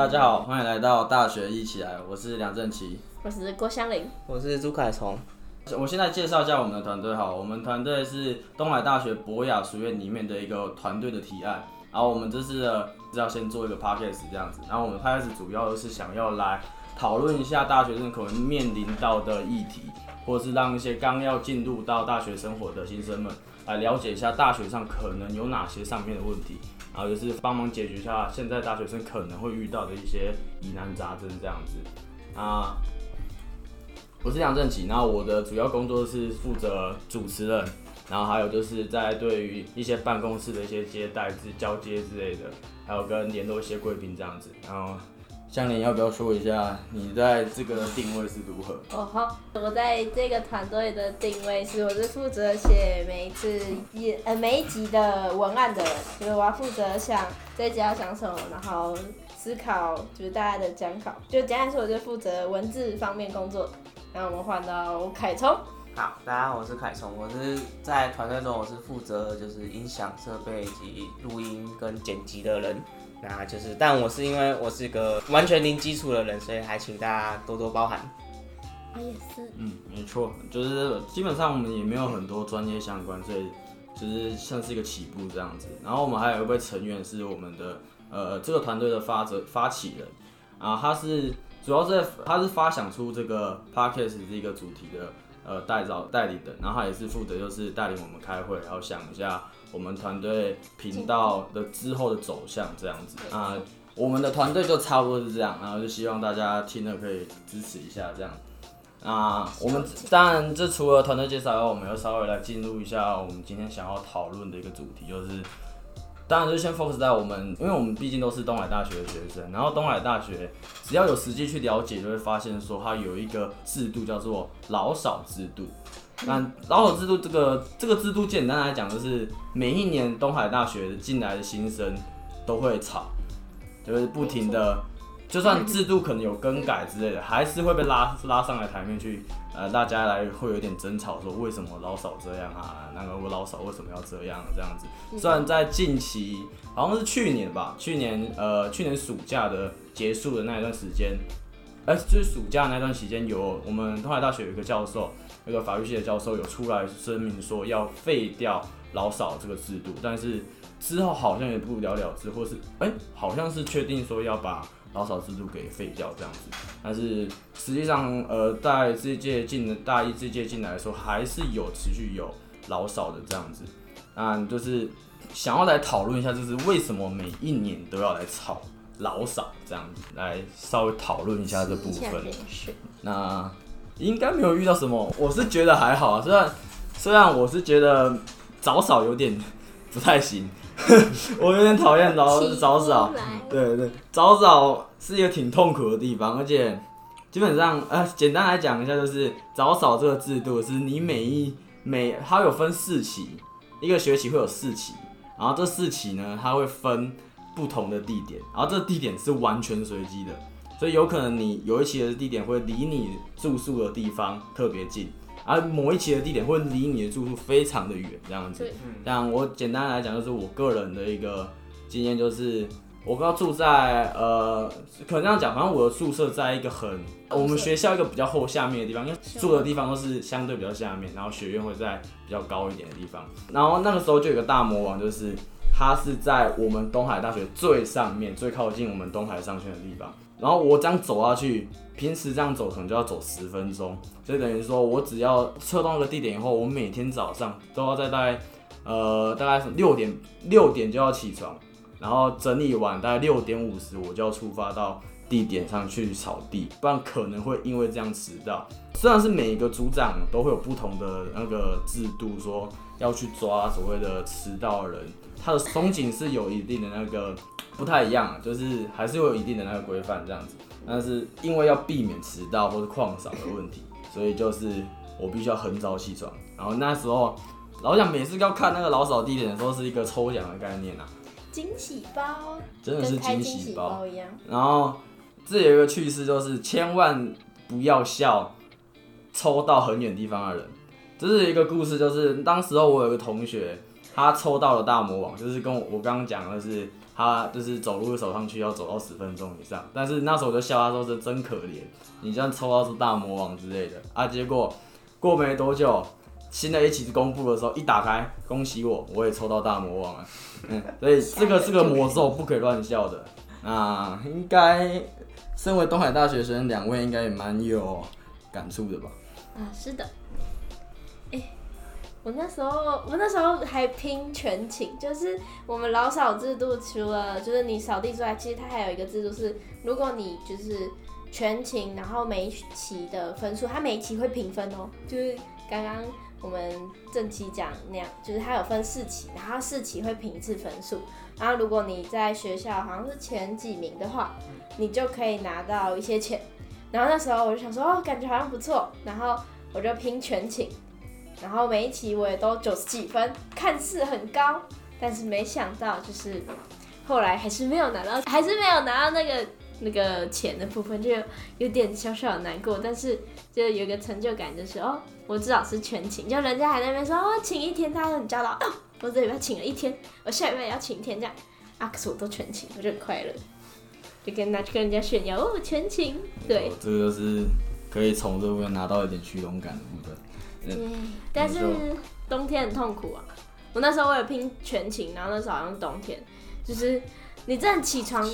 大家好，欢迎来到大学一起来，我是梁正奇。我是郭香玲，我是朱凯崇。我现在介绍一下我们的团队哈，我们团队是东海大学博雅书院里面的一个团队的提案，然后我们这次呢是要先做一个 podcast 这样子，然后我们 podcast 主要是想要来讨论一下大学生可能面临到的议题，或者是让一些刚要进入到大学生活的新生们来了解一下大学上可能有哪些上面的问题，然后就是帮忙解决一下现在大学生可能会遇到的一些疑难杂症这样子啊。我是杨正奇，然后我的主要工作是负责主持人，然后还有就是在对于一些办公室的一些接待、之交接之类的，还有跟联络一些贵宾这样子。然后，香莲要不要说一下你在这个定位是如何？哦好，我在这个团队的定位是，我是负责写每一次一呃每一集的文案的人，就是我要负责想这一集要讲什么，然后思考就是大家的讲稿，就简单说，我就负责文字方面工作。然后我们换到凯聪。好，大家好，我是凯聪，我是在团队中我是负责就是音响设备以及录音跟剪辑的人，那就是但我是因为我是个完全零基础的人，所以还请大家多多包涵。我也是。嗯，没错，就是基本上我们也没有很多专业相关，所以就是像是一个起步这样子。然后我们还有一位成员是我们的呃这个团队的发者发起人啊，他是。主要是他是发想出这个 podcast 这个主题的呃代造代理的，然后他也是负责就是带领我们开会，然后想一下我们团队频道的之后的走向这样子啊。我们的团队就差不多是这样，然后就希望大家听了可以支持一下这样。啊，我们当然这除了团队介绍以外，我们要稍微来进入一下我们今天想要讨论的一个主题，就是。当然就先 focus 在我们，因为我们毕竟都是东海大学的学生，然后东海大学只要有实际去了解，就会发现说它有一个制度叫做老少制度。那老手制度这个这个制度简单来讲，就是每一年东海大学进来的新生都会吵，就是不停的。就算制度可能有更改之类的，还是会被拉拉上来台面去，呃，大家来会有点争吵，说为什么老少这样啊？那个我老少为什么要这样？这样子。虽然在近期，好像是去年吧，去年呃，去年暑假的结束的那一段时间，哎，就是暑假那段时间，有我们东海大学有一个教授，那个法律系的教授有出来声明说要废掉老少这个制度，但是之后好像也不了了之，或是哎，好像是确定说要把。老少制度给废掉这样子，但是实际上，呃，在这届进大一这届进来的时候，还是有持续有老少的这样子，那就是想要来讨论一下，就是为什么每一年都要来炒老少这样子，来稍微讨论一下这部分。那应该没有遇到什么，我是觉得还好啊，虽然虽然我是觉得早扫有点不太行。我有点讨厌早早早，对对，早扫是一个挺痛苦的地方，而且基本上，呃，简单来讲一下，就是早扫这个制度是你每一每它有分四期，一个学期会有四期，然后这四期呢，它会分不同的地点，然后这地点是完全随机的，所以有可能你有一期的地点会离你住宿的地方特别近。而某一期的地点会离你的住宿非常的远，这样子。像我简单来讲，就是我个人的一个经验，就是我刚住在呃，可能这样讲，反正我的宿舍在一个很我们学校一个比较后下面的地方，因为住的地方都是相对比较下面，然后学院会在比较高一点的地方。然后那个时候就有个大魔王，就是他是在我们东海大学最上面、最靠近我们东海商圈的地方。然后我这样走下去，平时这样走可能就要走十分钟，所以等于说我只要测到那个地点以后，我每天早上都要在大概呃大概六点六点就要起床，然后整理完大概六点五十我就要出发到地点上去草地，不然可能会因为这样迟到。虽然是每一个组长都会有不同的那个制度，说要去抓所谓的迟到人，它的松紧是有一定的那个。不太一样，就是还是会有一定的那个规范这样子，但是因为要避免迟到或者旷少的问题，所以就是我必须要很早起床。然后那时候老蒋每次要看那个老扫地点的时候，是一个抽奖的概念啊，惊喜包，真的是惊喜包一样。然后这有一个趣事，就是千万不要笑抽到很远地方的人。这是一个故事，就是当时候我有个同学，他抽到了大魔王，就是跟我我刚刚讲的是。他就是走路走上去要走到十分钟以上，但是那时候我就笑他说是真可怜，你这样抽到是大魔王之类的啊，结果过没多久。新的一期公布的时候，一打开，恭喜我，我也抽到大魔王了。嗯，所以这个是个魔咒不可以乱笑的。那应该身为东海大学生，两位应该也蛮有感触的吧？啊，是的。哎，我那时候我那时候还拼全勤，就是我们老扫制度，除了就是你扫地之外，其实它还有一个制度是，如果你就是全勤，然后每一期的分数，它每一期会评分哦，就是刚刚。我们正期讲那样，就是它有分四期，然后四期会评一次分数，然后如果你在学校好像是前几名的话，你就可以拿到一些钱。然后那时候我就想说，哦，感觉好像不错，然后我就拼全勤，然后每一期我也都九十几分，看似很高，但是没想到就是后来还是没有拿到，还是没有拿到那个。那个钱的部分就有点小小的难过，但是就有个成就感，就是哦，我至少是全勤，就人家还在那边说哦，请一天，他很骄傲，哦我这礼拜请了一天，我下礼拜也要请一天这样，啊，可是我都全勤，我就很快乐，就跟拿去跟人家炫耀哦，全勤，对，这个就是可以从这部分拿到一点虚荣感的部分，对，但是冬天很痛苦啊，我那时候为了拼全勤，然后那时候好像冬天，就是你这样起床。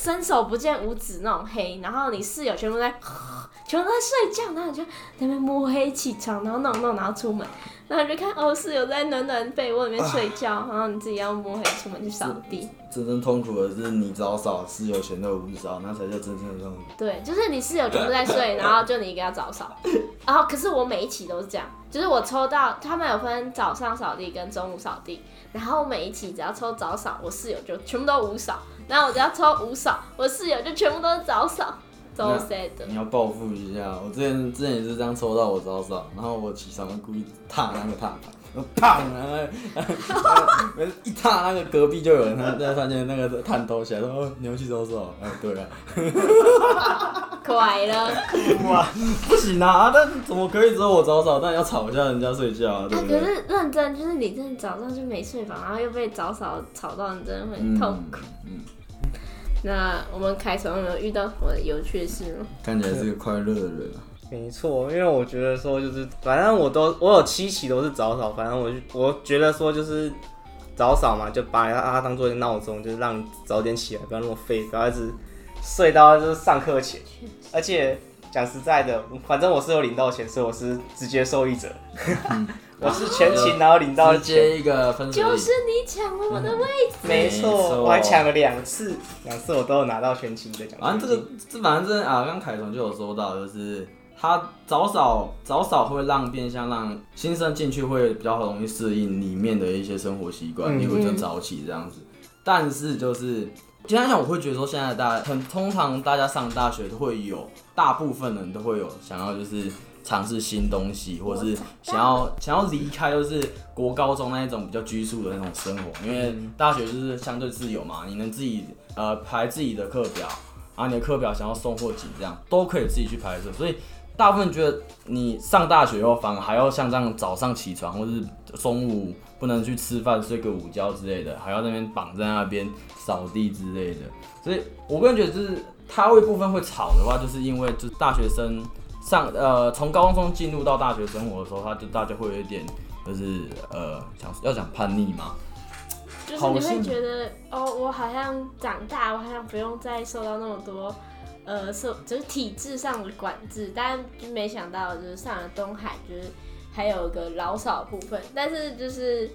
伸手不见五指那种黑，然后你室友全部在，全部在睡觉，然后你就在那边摸黑起床，然后弄弄，然后出门，然后就看哦室友在暖暖被窝里面睡觉，然后你自己要摸黑出门去扫地。真正痛苦的是你早扫，室友全都不扫，那才叫真正的痛苦。对，就是你室友全部在睡，然后就你一个要早扫，然后可是我每一期都是这样，就是我抽到他们有分早上扫地跟中午扫地，然后每一期只要抽早扫，我室友就全部都无扫。然后我只要抽五扫，我室友就全部都是早扫，早扫的。你要报复一下，我之前之前也是这样抽到我早扫，然后我起床故意踏那个踏板，我烫啊，一踏那个隔壁就有人他在发现那个探头起来说你要去早扫，哎对啊，快了，哇，不行啊，但怎么可以只有我早扫，但要吵一下人家睡觉啊？对不对？可是认真就是你真的早上就没睡饱，然后又被早扫吵到，你真的会痛苦。嗯。那我们凯从有没有遇到什么有趣的事吗？看起来是个快乐的人啊。没错，因为我觉得说就是，反正我都我有七期都是早扫，反正我就我觉得说就是早扫嘛，就把它当做一个闹钟，就是让你早点起来，不要那么废，不要一直睡到就是上课前。而且讲实在的，反正我是有领到钱，所以我是直接受益者。我是全勤，然后领到接一个分数，就是你抢了我的位置。没错，我还抢了两次，两次我都有拿到全勤的奖。反正这个，这反正啊，刚凯彤就有说到，就是他早扫早扫会让变相让新生进去会比较容易适应里面的一些生活习惯，例如就早起这样子。但是就是今天讲，我会觉得说现在大家很通常大家上大学都会有，大部分人都会有想要就是。尝试新东西，或者是想要想要离开，就是国高中那一种比较拘束的那种生活，因为大学就是相对自由嘛，你能自己呃排自己的课表，然后你的课表想要送或紧这样都可以自己去排摄，所以大部分觉得你上大学后反而还要像这样早上起床，或是中午不能去吃饭睡个午觉之类的，还要那边绑在那边扫地之类的，所以我个人觉得就是他会部分会吵的话，就是因为就是大学生。上呃，从高中进入到大学生活的时候，他就大家会有一点，就是呃，想要讲叛逆嘛，就是你会觉得哦，我好像长大，我好像不用再受到那么多呃受，就是体制上的管制，但就没想到就是上了东海，就是还有个老少部分，但是就是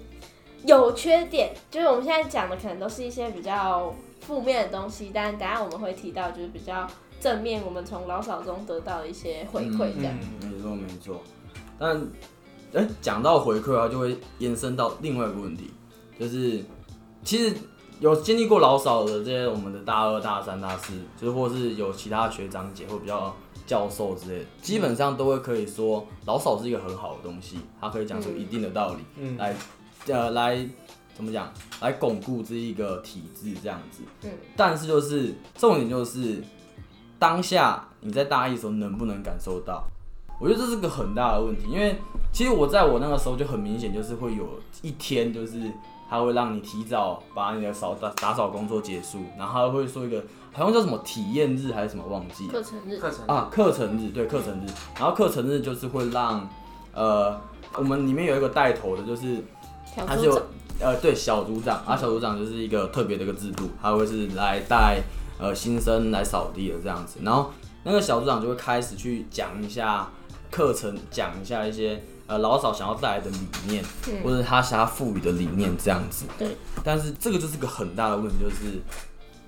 有缺点，就是我们现在讲的可能都是一些比较负面的东西，但等下我们会提到就是比较。正面，我们从老少中得到一些回馈，这样。没错没错，但哎，讲到回馈的话，就会延伸到另外一个问题，就是其实有经历过老少的这些我们的大二、大三、大四，就是或是有其他学长姐或比较教授之类的，基本上都会可以说老少是一个很好的东西，它可以讲出一定的道理，嗯，来呃来怎么讲，来巩固这一个体制这样子。嗯，但是就是重点就是。当下你在大一的时候能不能感受到？我觉得这是个很大的问题，因为其实我在我那个时候就很明显，就是会有一天就是他会让你提早把你的扫打打扫工作结束，然后他会说一个好像叫什么体验日还是什么忘记了。课程日。课程啊，课程日对课程日，然后课程日就是会让呃我们里面有一个带头的，就是他是有小组长，呃对小组长。啊，小组长就是一个特别的一个制度，他会是来带呃新生来扫地的这样子，然后那个小组长就会开始去讲一下课程，讲一下一些呃老早想要带来的理念，或者他想要赋予的理念这样子。对，但是这个就是个很大的问题，就是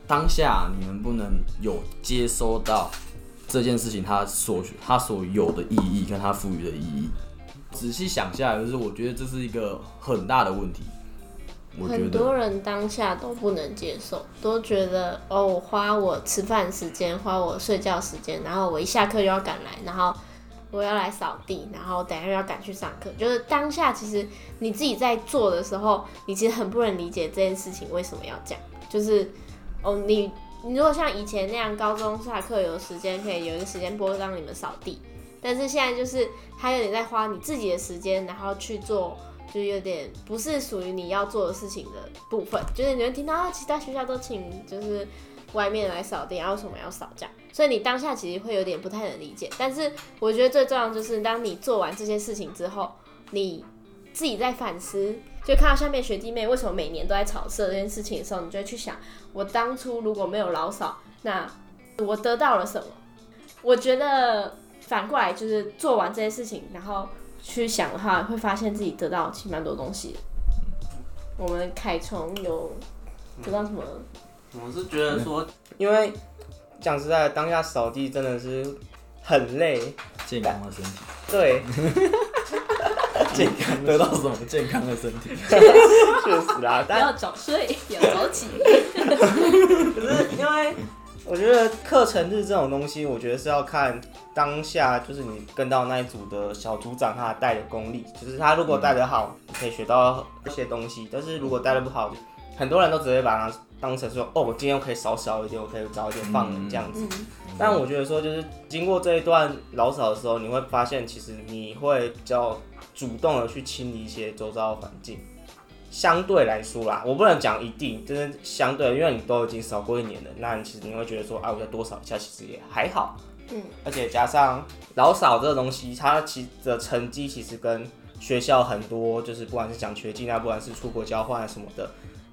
当下你能不能有接收到这件事情它所它所有的意义跟它赋予的意义。仔细想下来，就是我觉得这是一个很大的问题。我很多人当下都不能接受，都觉得哦，我花我吃饭时间，花我睡觉时间，然后我一下课就要赶来，然后我要来扫地，然后等下又要赶去上课。就是当下其实你自己在做的时候，你其实很不能理解这件事情为什么要这样。就是哦，你你如果像以前那样，高中下课有时间可以有一个时间拨让你们扫地，但是现在就是他有点在花你自己的时间，然后去做。就是有点不是属于你要做的事情的部分，就是你会听到，其他学校都请就是外面来扫地，然后为什么要扫这样？所以你当下其实会有点不太能理解。但是我觉得最重要就是，当你做完这些事情之后，你自己在反思，就看到下面学弟妹为什么每年都在炒色这件事情的时候，你就会去想，我当初如果没有老扫，那我得到了什么？我觉得反过来就是做完这些事情，然后。去想的话，会发现自己得到其实蛮多东西。我们凯虫有得到什么？我是觉得说，因为讲实在的，当下扫地真的是很累，健康的身体，对，健康得到什么健康的身体？确实啦，但要早睡，要早起。可是因为我觉得课程日这种东西，我觉得是要看当下，就是你跟到那一组的小组长他带的功力，就是他如果带得好，你可以学到一些东西；但是如果带的不好，很多人都只会把它当成说，哦，我今天我可以少少一点，我可以早一点放人这样子。嗯，但我觉得说，就是经过这一段老少的时候，你会发现，其实你会比较主动的去清理一些周遭的环境。相对来说啦，我不能讲一定，就是相对，因为你都已经少过一年了，那你其实你会觉得说，啊，我再多少一下，其实也还好。嗯，而且加上老少这个东西，它其的成绩其实跟学校很多，就是不管是奖学金啊，不管是出国交换啊什么的，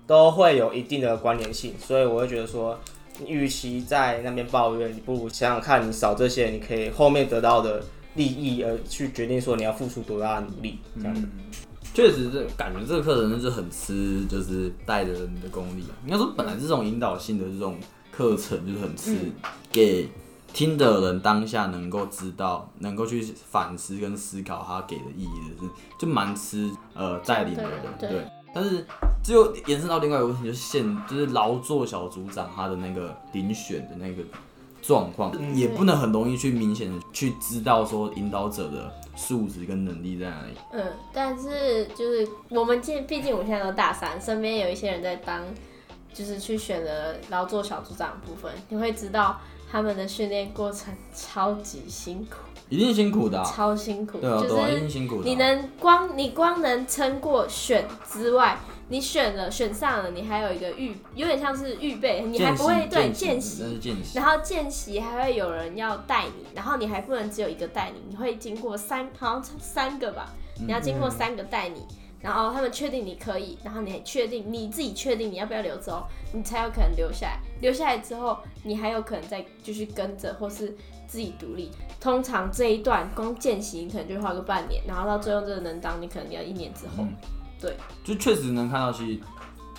都会有一定的关联性。所以我会觉得说，你与其在那边抱怨，你不如想想看，你少这些，你可以后面得到的利益，而去决定说你要付出多大的努力，这样子。确实，这感觉这个课程就是很吃，就是带着人的功力啊。应该说，本来这种引导性的这种课程就是很吃给听的人当下能够知道，能够去反思跟思考他给的意义的是，就蛮吃呃带领的人。对对，但是只有延伸到另外一个问题，就是现就是劳作小组长他的那个遴选的那个状况，也不能很容易去明显的去知道说引导者的素质跟能力在哪里。嗯，但是就是我们现，毕竟我们现在都大三，身边有一些人在当，就是去选了劳作小组长的部分，你会知道他们的训练过程超级辛苦，一定辛苦的、啊，超辛苦，对啊，就对啊，一是定辛苦的啊、你能光你光能撑过选之外，你选了选上了，你还有一个预，有点像是预备，你还不会对见习。然后见习还会有人要带你，然后你还不能只有一个带你，你会经过三好像三个吧，你要经过三个带你，然后他们确定你可以，然后你还确定你自己确定你要不要留走，你才有可能留下来。留下来之后，你还有可能再继续跟着，或是自己独立。通常这一段光见习，可能就花个半年，然后到最后真的能当，你可能要一年之后。对就确实能看到，其实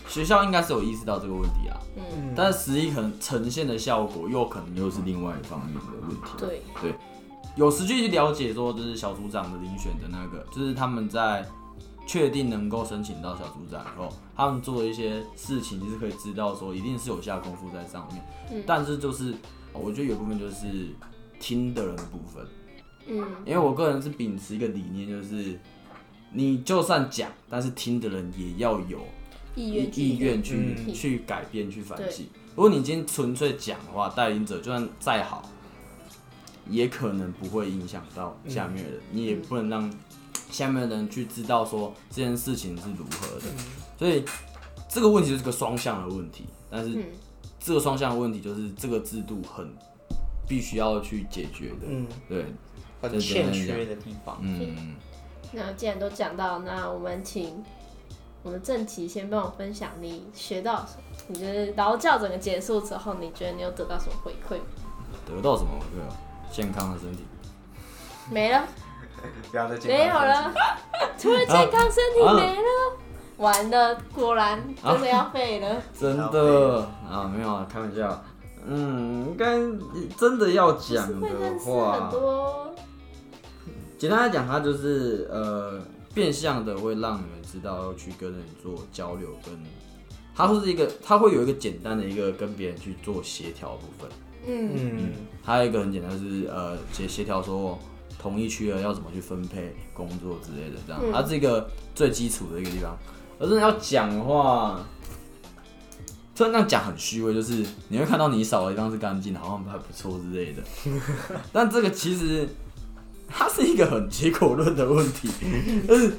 学校应该是有意识到这个问题啊，嗯，但是实际可能呈现的效果又可能又是另外一方面的问题。对，有实际去了解说，就是小组长的遴选的那个，就是他们在确定能够申请到小组长以后，他们做的一些事情，就是可以知道说，一定是有下功夫在上面。嗯但是就是我觉得有部分就是听的人的部分。嗯，因为我个人是秉持一个理念，就是你就算讲，但是听的人也要有意愿去意愿去、嗯去改变、去反省。如果你今天纯粹讲的话，带领者就算再好，也可能不会影响到下面的人，你也不能让下面的人去知道说这件事情是如何的。所以这个问题就是个双向的问题，但是嗯这个双向的问题就是这个制度很必须要去解决的，嗯，对，很欠缺的地方。嗯，那既然都讲到，那我们请我们正题先帮我分享你学到什么。你觉得劳教整个结束之后，你觉得你有得到什么回馈？得到什么？对啊，健康的身体。没了，不要再没有了，除了健康身体啊没了，完了，果然真的要废了。真的啊，没有啊，开玩笑。嗯，应该真的要就是讲的话很，多，简单来讲，它就是呃，变相的会让你们知道要去跟人做交流，跟它会是一个，它会有一个简单的一个跟别人去做协调的部分。嗯，嗯，还有一个很简单，就是呃协协调说同一区的要怎么去分配工作之类的，这样，嗯它是一个最基础的一个地方。而真的要讲的话，虽然这样讲很虚伪，就是你会看到你扫的地方是干净的，好像还不错之类的。但这个其实它是一个很结果论的问题，就是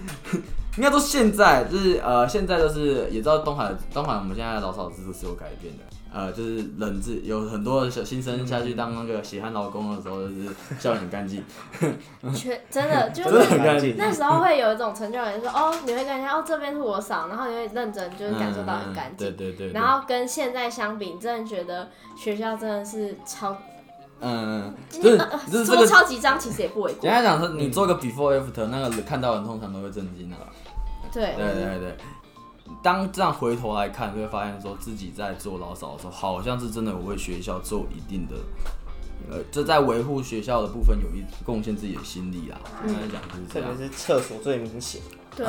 应该说现在就是呃现在就是也知道东海东海我们现在的老扫制度是有改变的。呃，就是冷字有很多的小新生下去当那个血汗劳工的时候，就是笑得很干净，全真的就 真的是很干净。那时候会有一种成就感，说哦，你会感觉哦这边是我扫，然后你会认真，就是感受到很干净。嗯对对对。对然后跟现在相比，你真的觉得学校真的是超，嗯，就是呃就是这个。说超级脏其实也不为过简。单讲说，你做个 before after，那个看到人通常都会震惊的。对，对对对。当这样回头来看，就会发现说自己在做老扫的时候，好像是真的有为学校做一定的，呃，这在维护学校的部分有一贡献自己的心力啦。嗯讲就是特别。是厕所最明显。对，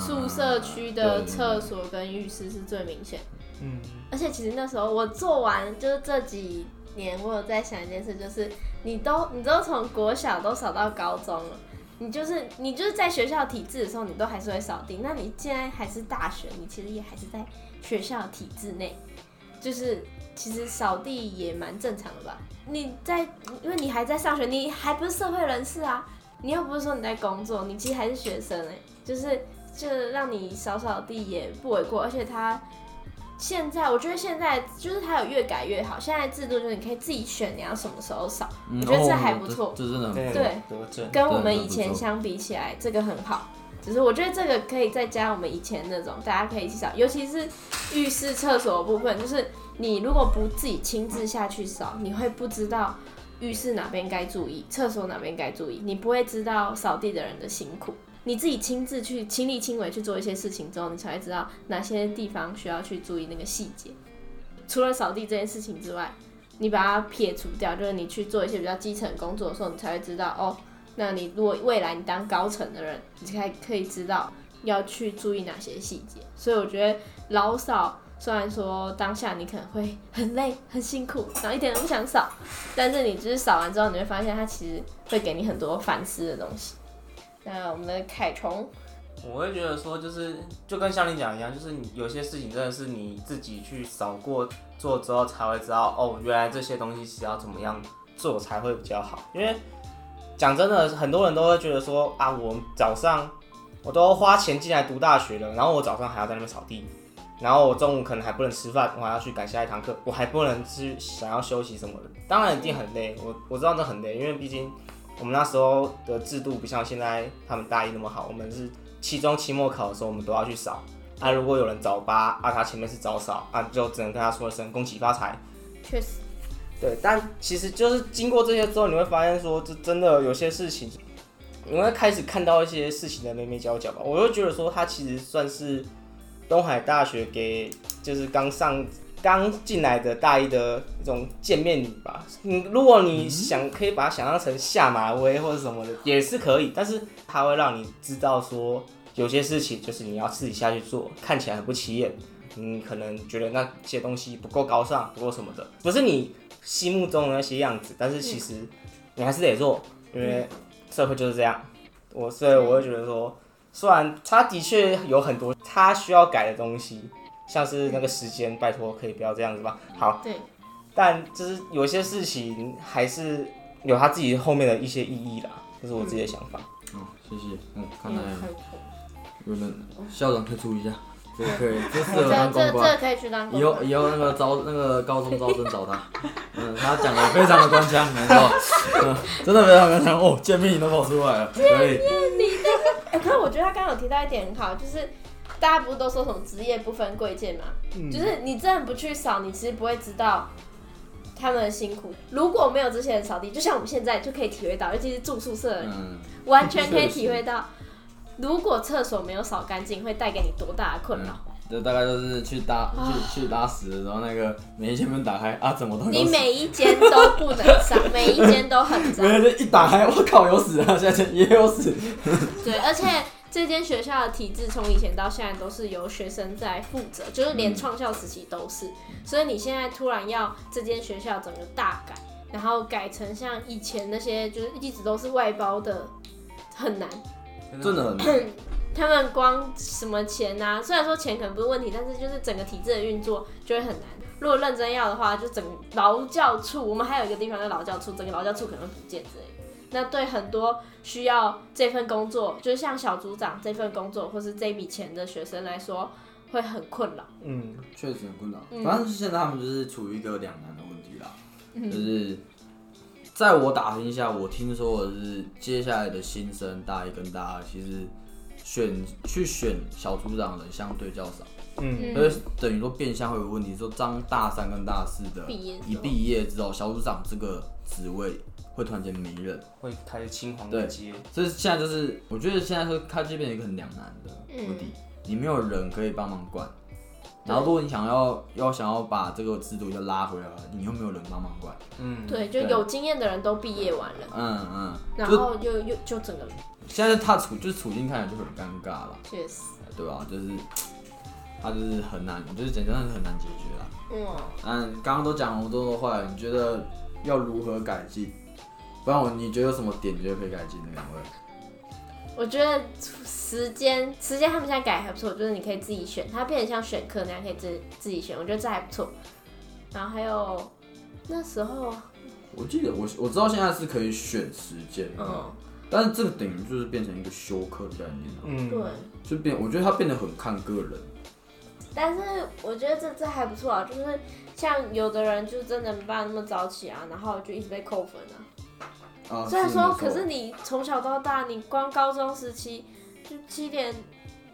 宿舍区的厕所跟浴室是最明显。嗯，而且其实那时候我做完，就是这几年我有在想一件事，就是你都你都从国小都扫到高中了，你就是你就是在学校体制的时候，你都还是会扫地。那你现在还是大学，你其实也还是在学校体制内，就是其实扫地也蛮正常的吧？你在因为你还在上学，你还不是社会人士啊，你又不是说你在工作，你其实还是学生哎、就是就让你扫扫地也不为过，而且他现在我觉得现在就是它有越改越好，现在制度就是你可以自己选你要什么时候扫，嗯我觉得这哦还不错这这真的很对。跟我们以前相比起来，这个很好。只是我觉得这个可以再加我们以前那种，大家可以一起扫，尤其是浴室、厕所的部分，就是你如果不自己亲自下去扫，你会不知道浴室哪边该注意，厕所哪边该注意，你不会知道扫地的人的辛苦。你自己亲自去亲力亲为去做一些事情之后，你才会知道哪些地方需要去注意那个细节。除了扫地这件事情之外，你把它撇除掉，就是你去做一些比较基层工作的时候，你才会知道哦，那你如果未来你当高层的人，你才可以知道要去注意哪些细节。所以我觉得老扫虽然说当下你可能会很累、很辛苦，然后一点都不想扫，但是你就是扫完之后，你会发现它其实会给你很多反思的东西。那我们的凯虫，我会觉得说，就是就跟像你讲一样，就是你有些事情真的是你自己去扫过做之后才会知道，哦，原来这些东西是要怎么样做才会比较好。因为讲真的，很多人都会觉得说啊，我早上我都花钱进来读大学了，然后我早上还要在那边扫地，然后我中午可能还不能吃饭，我还要去赶下一堂课，我还不能去想要休息什么的，当然一定很累，我我知道这很累，因为毕竟我们那时候的制度不像现在他们大一那么好，我们是期中、期末考的时候我们都要去扫。啊，如果有人早八啊，他前面是早扫啊，就只能跟他说一声恭喜发财。确实，对，但其实就是经过这些之后，你会发现说，这真的有些事情，你会开始看到一些事情的眉眉角角吧。我就觉得说，他其实算是东海大学给就是刚上刚进来的大一的一种见面礼吧。你如果你想可以把它想象成下马威或者什么的，也是可以，但是它会让你知道说，有些事情就是你要自己下去做，看起来很不起眼。你可能觉得那些东西不够高尚，不够什么的，不是你心目中的那些样子，但是其实你还是得做，因为社会就是这样。我所以我会觉得说，虽然它的确有很多它需要改的东西，像是那个时间，拜托可以不要这样子吧。好，对，但就是有些事情还是有他自己后面的一些意义啦，这是我自己的想法。哦，谢谢。嗯，看来有人校长可以注意一下。这个可以，这适这合当公这关。这可以去当以后。以后那个招那个高中招生找他，嗯，他讲的非常的官腔，没错，嗯，真的非常官腔哦，见面你都跑出来了，可以，哎、可是我觉得他刚刚有提到一点很好，就是大家不是都说什么职业不分贵贱嘛？就是你真的不去扫，你其实不会知道他们的辛苦。如果没有这些人扫地，就像我们现在就可以体会到，尤其是住宿舍的人，嗯，完全可以体会到，如果厕所没有扫干净，会带给你多大的困扰。就大概就是去搭去去拉屎的时候，那个每一间门打开啊，怎么都你每一间都不能上，每一间都很脏每。一间一打开，我靠，有屎啊，现在也有屎，对，而且这间学校的体制从以前到现在都是由学生在负责，就是连创校时期都是。所以你现在突然要这间学校整个大改，然后改成像以前那些就是一直都是外包的，很难。真的很难，他们光什么钱啊，虽然说钱可能不是问题，但是就是整个体制的运作就会很难。如果认真要的话，就整个劳教处，我们还有一个地方叫劳教处，整个劳教处可能会不见之类的。那对很多需要这份工作，就是像小组长这份工作或是这笔钱的学生来说，会很困扰。嗯，确实很困扰。嗯。反正现在他们就是处于一个两难的问题啦，就是在我打听一下，我听说的是接下来的新生大一跟大二，其实选去选小组长的人相对较少，嗯，所以等于说变相会有问题，说当大三跟大四的一毕业之后，小组长这个职位会突然间没人，会开始青黄对不接。所以现在就是我觉得现在是它就变成一个很两难的问题，你没有人可以帮忙管。然后，如果你想要要想要把这个制度又拉回来，你又没有人帮忙管，嗯，对，就有经验的人都毕业完了，嗯嗯，然就后又又就整个现在他处就是处境看起来就很尴尬了，确实，对吧？就是他就是很难，就是简单是很难解决啦。嗯，嗯，刚刚都讲那么多的话，你觉得要如何改进？不然我你觉得有什么点你觉得可以改进的两位？我觉得时间时间他们现在改还不错，就是你可以自己选，它变得像选课那样可以自自己选，我觉得这还不错。然后还有那时候，我记得我我知道现在是可以选时间，嗯，但是这个等于就是变成一个休课的概念了，嗯，对。就变我觉得它变得很看个人。但是我觉得这这还不错啊，就是像有的人就真的没办法那么早起啊，然后就一直被扣分啊。啊，虽然说，是可是你从小到大，你光高中时期就七点，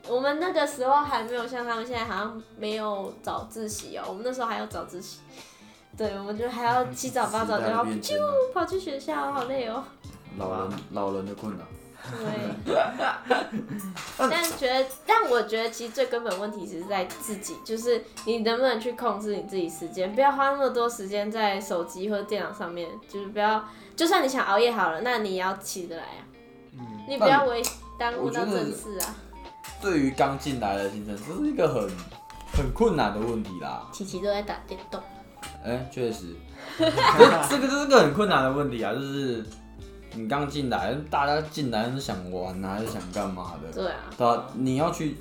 我们那个时候还没有像他们现在好像没有早自习哦，我们那时候还有早自习。对，我们就还要七早八早就要时代的变迁啊跑去学校，好累哦。老人老人的困扰。对，但觉得，但我觉得其实最根本问题其实在自己，就是你能不能去控制你自己时间，不要花那么多时间在手机或电脑上面，就是不要，就算你想熬夜好了，那你也要起得来啊，你不要为耽误到正事啊。对于刚进来的新生，这是一个很很困难的问题啦。琪琪都在打电动，哎、确实，这 这个就是个很困难的问题啊，就是你刚进来，大家进来是想玩啊，还是想干嘛的？对啊，对啊，你要去，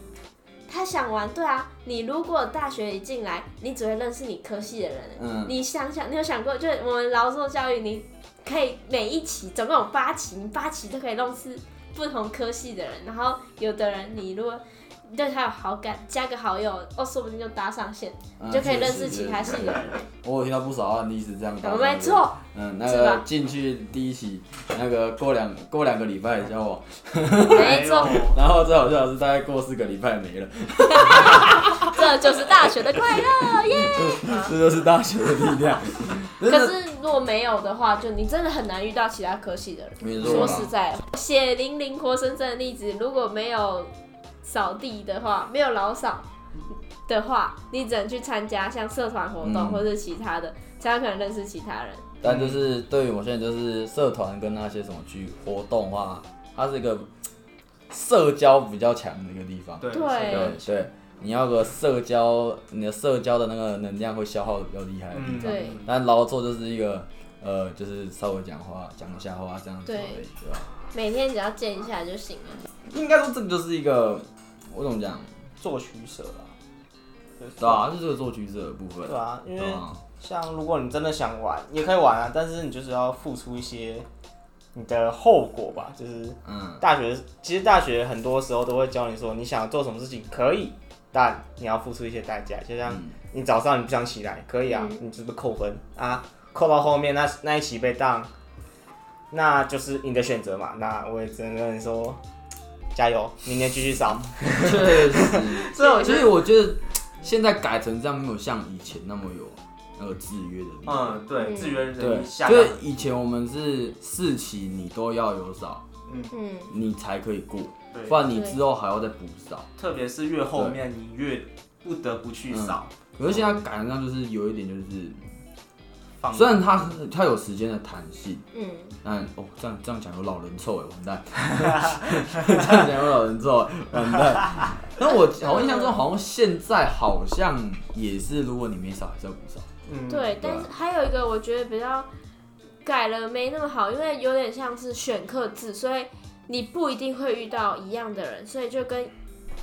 他想玩，对啊，你如果大学一进来，你只会认识你科系的人，嗯，你想想，你有想过，就是我们劳作教育，你可以每一期总共有八期，你八期都可以认识不同科系的人，然后有的人你如果对他有好感，加个好友，哦，说不定就搭上线，嗯你就可以认识其他系的人。我有听到不少案例是这样的。没错，嗯，那个进去第一期，那个过两过两个礼拜交往，没错，然后最好笑的是大概过四个礼拜没了，这就是大学的快乐耶。这就是大学的力量。可是如果没有的话，就你真的很难遇到其他科系的人。没错说啦实在，血淋淋、活生生的例子，如果没有扫地的话，没有老扫的话，你只能去参加像社团活动嗯或者其他的，才有可能认识其他人。但就是对于我现在就是社团跟那些什么去活动的话，它是一个社交比较强的一个地方。对对对对，你要个社交，你的社交的那个能量会消耗的比较厉害的地嗯，方。对但劳作就是一个呃，就是稍微讲话讲一下话这样子而对已，对吧？每天只要见一下就行了。应该说这个就是一个我怎么讲，做取舍啦，对对吧？这是个做取舍的部分，对啊，因为？像如果你真的想玩，也可以玩啊，但是你就是要付出一些你的后果吧。就是嗯，大学，其实大学很多时候都会教你说，你想做什么事情可以，但你要付出一些代价，就像嗯你早上你不想起来，可以啊，嗯你是不是扣分啊？扣到后面那那一期被当，那就是你的选择嘛。那我也只能跟你说，加油，明年继续扫。确实，所以我觉得所以我觉得现在改成这样，没有像以前那么有那个制约的。嗯，对，嗯制约人对，下就是以前我们是四期你都要有扫，嗯，你才可以过，对不然你之后还要再补扫。特别是越后面你越不得不去扫。可是现在改成这样，就是有一点就是，放虽然它它有时间的弹性，嗯，但哦这样这样讲有老人臭哎，完蛋！这样讲有老人臭哎，完蛋！但我我印象中好像现在好像也是，如果你没扫还是要补扫。嗯，对，但是还有一个我觉得比较改了没那么好，因为有点像是选课制，所以你不一定会遇到一样的人，所以就跟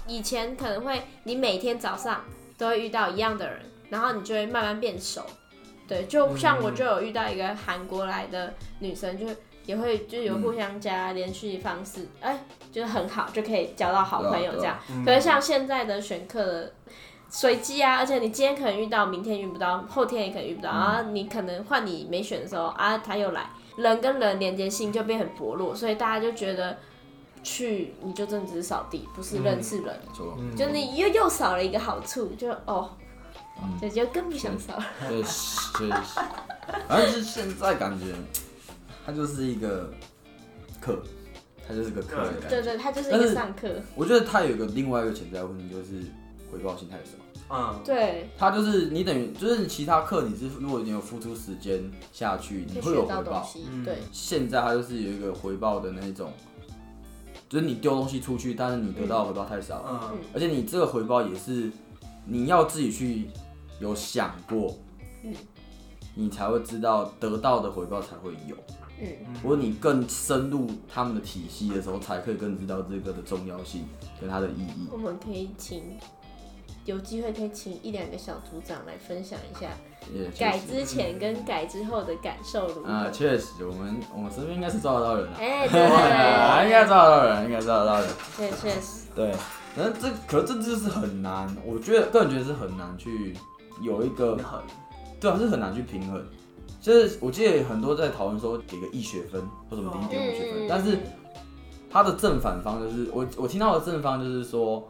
以前可能会你每天早上都会遇到一样的人，然后你就会慢慢变熟。对，就像我就有遇到一个韩国来的女生，就也会就有互相加联系方式，哎、就是很好，就可以交到好朋友这样。嗯可是像现在的选课的随机啊，而且你今天可能遇到，明天遇不到，后天也可能遇不到，然后你可能换你没选的时候啊，他又来，人跟人连接性就变很薄弱，所以大家就觉得去你就真的只是扫地，不是认识人，就你又又少了一个好处，就哦，嗯这就更不想扫了。确实确实，反正就是现在感觉，它就是一个课，它就是个课的感觉。对对，他就是一个上课，我觉得它有一个另外一个潜在问题，就是回报性太少。嗯，对，它就是你等于就是其他课你是如果你有付出时间下去，你会有回报。对，现在它就是有一个回报的那种，就是你丢东西出去，但是你得到的回报太少，嗯。而且你这个回报也是你要自己去有想过，嗯。你才会知道得到的回报才会有。嗯，如果你更深入他们的体系的时候，才可以更知道这个的重要性跟它的意义。我们可以请。有机会可以请一两个小组长来分享一下改之前跟改之后的感受如何？啊，确实，我们我们身边应该是招得到人啊，哎、对啊对应该招得到人，应该招得到人。对，对，确实，对，那这可是这就是很难，我觉得个人觉得是很难去有一个很对啊，是很难去平衡。就是我记得很多在讨论说给个一学分或什么零点五学分，嗯但是它的正反方就是我我听到的正方就是说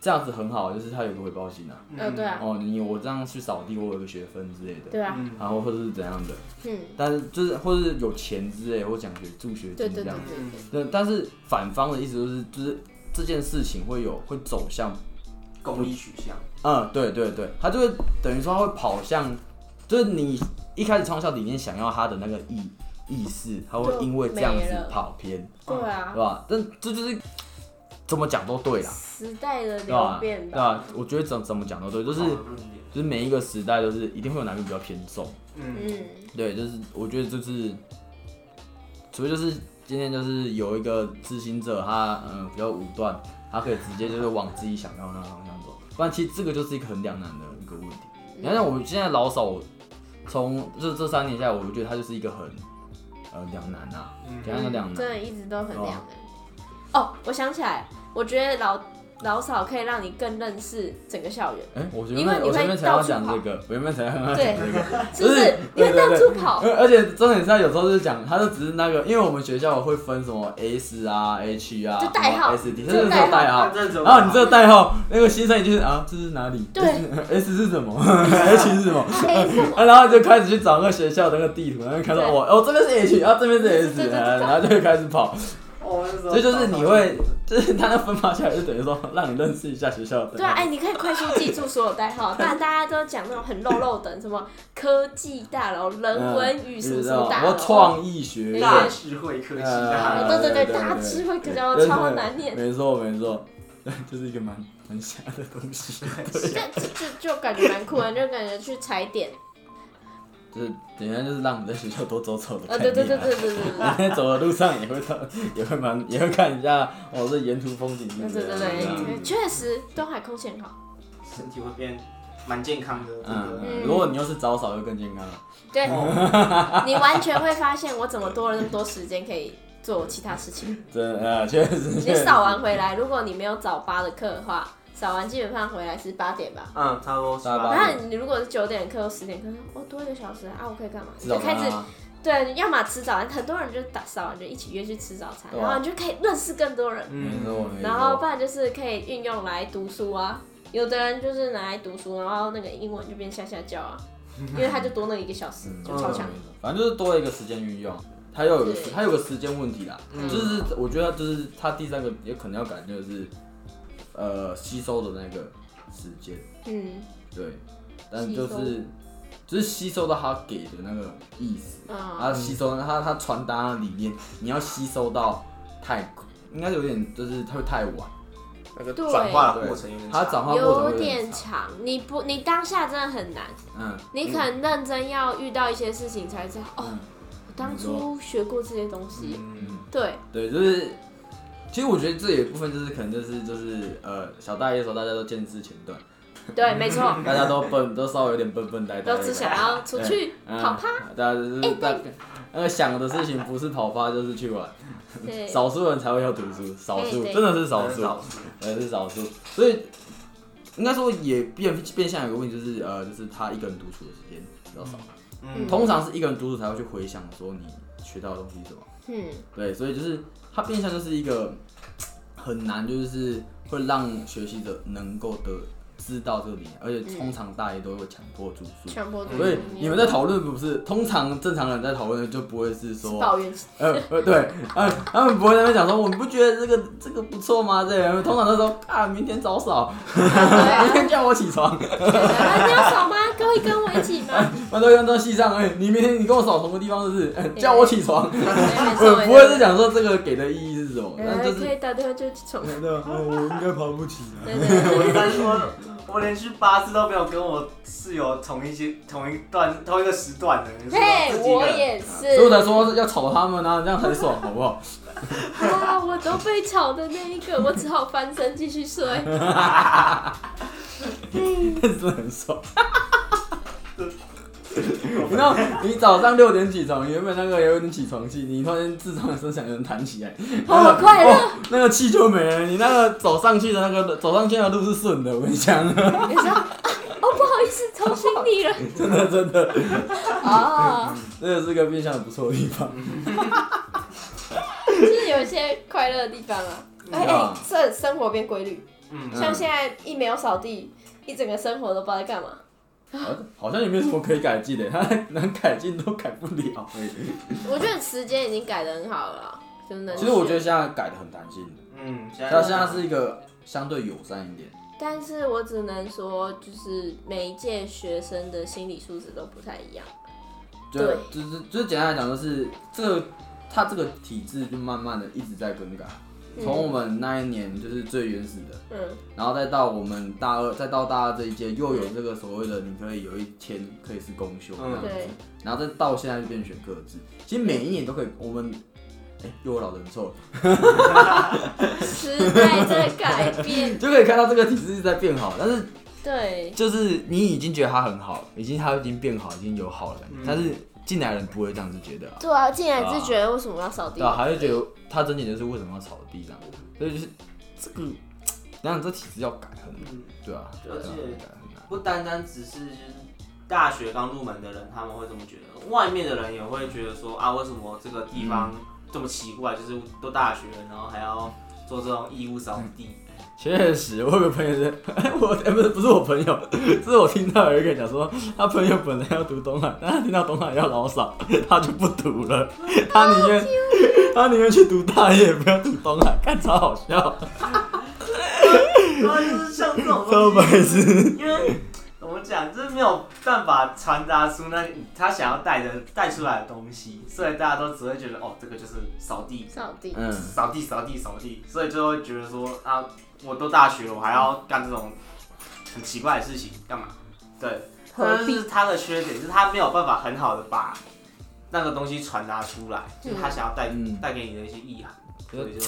这样子很好，就是它有个回报性啊。嗯，对啊，哦，你我这样去扫地，我有个学分之类的，对啊，嗯。然后或者是怎样的，嗯，但是就是或者是有钱之类，或奖学助学金这样子。对对，对，但是反方的意思就是就是这件事情会有会走向公益取向，嗯，对对对，他就会等于说他会跑向，就是你一开始创校理念想要他的那个意意识，他会因为这样子跑偏，对啊对，吧？但这就是怎么讲都对啦，时代的流？变对吧？我觉得怎怎么讲都对，就是就是每一个时代都是一定会有哪个比较偏重，嗯嗯，对，就是我觉得就是，除非就是今天就是有一个执行者他嗯比较武断，他可以直接就是往自己想要的那个方向走，不然其实这个就是一个很两难的一个问题。你看像我现在老手，从这这三年下来，我觉得他就是一个很呃两难啊，嗯怎样的两难？真的一直都很两难。哦，我想起来，我觉得老老嫂可以让你更认识整个校园，哎、我觉得因为你会本我原本才要到处跑讲这个，我原本才要讲这对个，是不是？你会到处跑，而 而且重点是他有时候是讲，他就只是那个，因为我们学校会分什么 S 啊、H 啊、就代号 S D，就这是代号代号。然后你这个代号，那个新生一就是啊，这是哪里？对 S 是什么？H 是什么？啊，然后就开始去找那个学校的那个地图，然后看到我哦哦这边是 H，然后这边是 S，然后就会开始跑。哦，那时候所以就是你会，就是他那分发下来，就等于说让你认识一下学校的。对啊，哎，你可以快速记住所有代号，不 然大家都讲那种很肉肉的，什么科技大楼、人文与什么什么大然楼，后创意学对院，大智慧科技呃大楼对对，对对大对智慧可叫对超难念，没错没错，对，就是一个蛮蛮瞎的东西。这这就就感觉蛮酷的，就感觉去踩点，就是等一下就是让你在学校多走走的啊，概念、对对对对对对对你在走的路上也会到，也会蛮，也会看一下哦，这沿途风景是对对。对对，确实东海空气很好，身体会变蛮健康的。嗯，嗯如果你又是早扫，就更健康了。对，你完全会发现我怎么多了那么多时间可以做其他事情。真的，呃，确实。你扫完回来，如果你没有早八的课的话，扫完基本上回来是八点吧。嗯，差不多然点后你如果是九点课或十点课，哦，多一个小时啊，我可以干嘛？吃就开始对，要么吃早餐，很多人就打扫完就一起约去吃早餐，啊然后你就可以认识更多人。嗯。然后不然就是可以运用来读书啊，有的人就是拿来读书，然后那个英文就变下下教啊，因为他就多那一个小时，就超强。反正就是多了一个时间运用，他又有个对它有个时间问题啦，嗯就是我觉得就是他第三个也可能要改，就是呃吸收的那个时间，嗯对，但就是就是吸收到他给的那个意思，啊，他吸收他他传达的理念，你要吸收到太应该有点就是它会太晚，那个对转化的过程有点长。它转化过程有点点长，你不，你当下真的很难，嗯，你可能认真要遇到一些事情才知道，哦，嗯我当初学过这些东西。嗯，对，对，就是，其实我觉得这有一部分就是可能就是就是呃，小大一的时候大家都见识前段，对，没错，大家都笨，都稍微有点笨笨呆呆的，都只想要出去嗯跑趴。大家就是大那个想的事情不是跑趴就是去玩，对，少数人才会要读书，少数对对。真的是少数，很少对是少数，所以应该说也变变相有个问题就是呃，就是他一个人独处的时间比较少，嗯。通常是一个人独处才会去回想说你学到的东西是什么。嗯，对，所以就是它变相就是一个很难，就是会让学习者能够的知道这个理念，而且通常大家都会强迫住宿。强迫住所以你们在讨论不是通常正常人在讨论的就不会是说，抱怨，呃呃对，呃他们不会在那边讲说，我们不觉得这个这个不错吗？这样通常都说啊，明天早扫，对明啊，天叫我起床，啊你要扫吗？各位跟我一起吗？完都用到戏上，哎、你明天你跟我扫什么地方是不是？哎叫我起床，对没 呃，不会是讲说这个给的意义是什么，但呃就是可以打电话就起床。对啊，我应该爬不起来。对对对我三说，我连续八次都没有跟我室友同一些同一段同一个时段的。嘿我也是。所以我才说要吵他们啊，这样很爽，好不好？啊，我都被吵的那一个，我只好翻身继续睡。真的很爽。你知道，你早上六点起床，原本那个有点起床气，你突然间智障的声响有人弹起来，好快乐哦那个气就没了。你那个走上去的那个走上去的路是顺的，我跟你讲，你说，哦，不好意思，吵醒你了。真的真的，哦，这个是个变相很不错的地方。就是有一些快乐的地方啊。哎哎啊，这生活变规律，嗯，像现在一没有扫地，一整个生活都不知道在干嘛。好好像也没有什么可以改进的，他能改进都改不了。我觉得时间已经改的很好了，真的。其实我觉得，现在改的很弹性，嗯，现它现在是一个相对友善一点。但是我只能说，就是每一届学生的心理素质都不太一样。就对就是就是简单来讲，就是这个他这个体制就慢慢的一直在更改，从我们那一年就是最原始的，嗯，然后再到我们大二，再到大二这一届又有这个所谓的你可以有一天可以是公休这样子，对，然后再到现在就变选各自，其实每一年都可以，我们哎又有老人错了，时代在改变。就可以看到这个体制是在变好，但是对，就是你已经觉得它很好，已经它已经变好，已经有好了感觉，嗯。但是进来的人不会这样子觉得啊。对啊，进来是觉得为什么要扫地对？啊，还是觉得他真点就是为什么要扫地这样子，所以就是这个，然后这体制要改很难，嗯对啊，对啊而且改很难。不单单只是就是大学刚入门的人，他们会这么觉得，外面的人也会觉得说啊，为什么这个地方这么奇怪？就是都大学了，然后还要做这种义务扫地。确实，我有个朋友是，我哎、不是不是我朋友，是我听到有一个人讲说，他朋友本来要读东海，但他听到东海要老少，他就不读了，他宁愿他宁愿去读大业，不要读东海，看超好笑，然后就是像这种超东西。因为怎么讲，就是没有办法传达出那他想要带的带出来的东西，所以大家都只会觉得哦，这个就是扫地，扫地。嗯，扫地，扫地，扫地，所以就会觉得说啊，我都大学了，我还要干这种很奇怪的事情，干嘛？对，就是他的缺点，就是他没有办法很好的把那个东西传达出来，就是他想要带嗯。带给你的一些意涵，所以就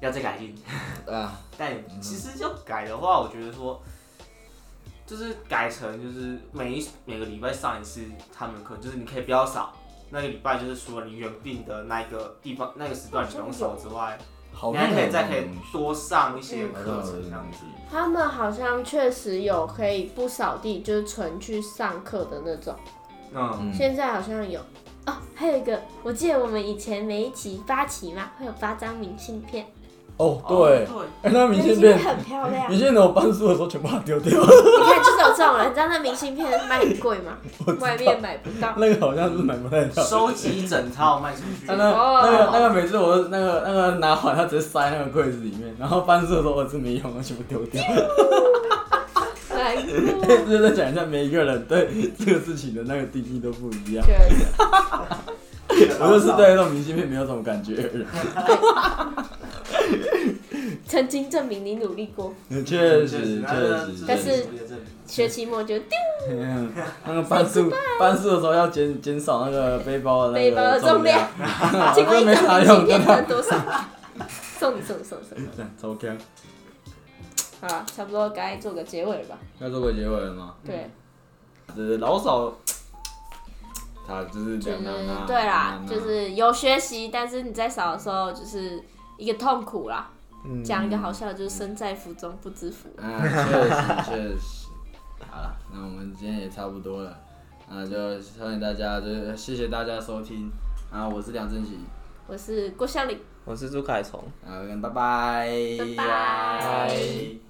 要再改进。啊，但其实要改的话，我觉得说，就是改成就是每一每个礼拜上一次他们的课，就是你可以不要扫，那个礼拜就是除了你原定的那个地方那个时段你不用扫之外，好你还可以再可以多上一些课程这样子。他们好像确实有可以不扫地，就是纯去上课的那种。嗯，嗯。现在好像有。哦，还有一个，我记得我们以前每一期八期嘛，会有八张明信片，哦，对，对，哎，那明信明信片片，很漂亮。明信片我搬书的时候全部把它丢掉。你看，就是有这种人，你知道那明信片卖很贵吗？外面买不到。那个好像是买不太到。收集整套卖出去。他那哦那个那个每次我那个那个拿完，他直接塞那个柜子里面，然后搬书的时候我是没用，我全部丢掉。难过。就是在讲一下每一个人对这个事情的那个定义都不一样。我就 是对那种明信片没有什么感觉的人。曾经证明你努力过，确实确实，但是学期末就丢嗯那个搬书搬书的时候要减减少那个背包的那背包的重重量。请问这没一张明啥用，真信片能的。多少？送你送你送你送你。超强，好了，差不多该做个结尾了吧？该做个结尾了吗？对，就是老少，他就是就是两难啊。对啦就是有学习，但是你在少的时候就是一个痛苦啦。嗯讲一个好笑的，就是身在福中不知福。啊，确实确实。好了，那我们今天也差不多了，那就欢迎大家，就是谢谢大家收听啊，我是梁振奇，我是郭孝玲。我是朱凯崇。啊，跟拜拜，拜拜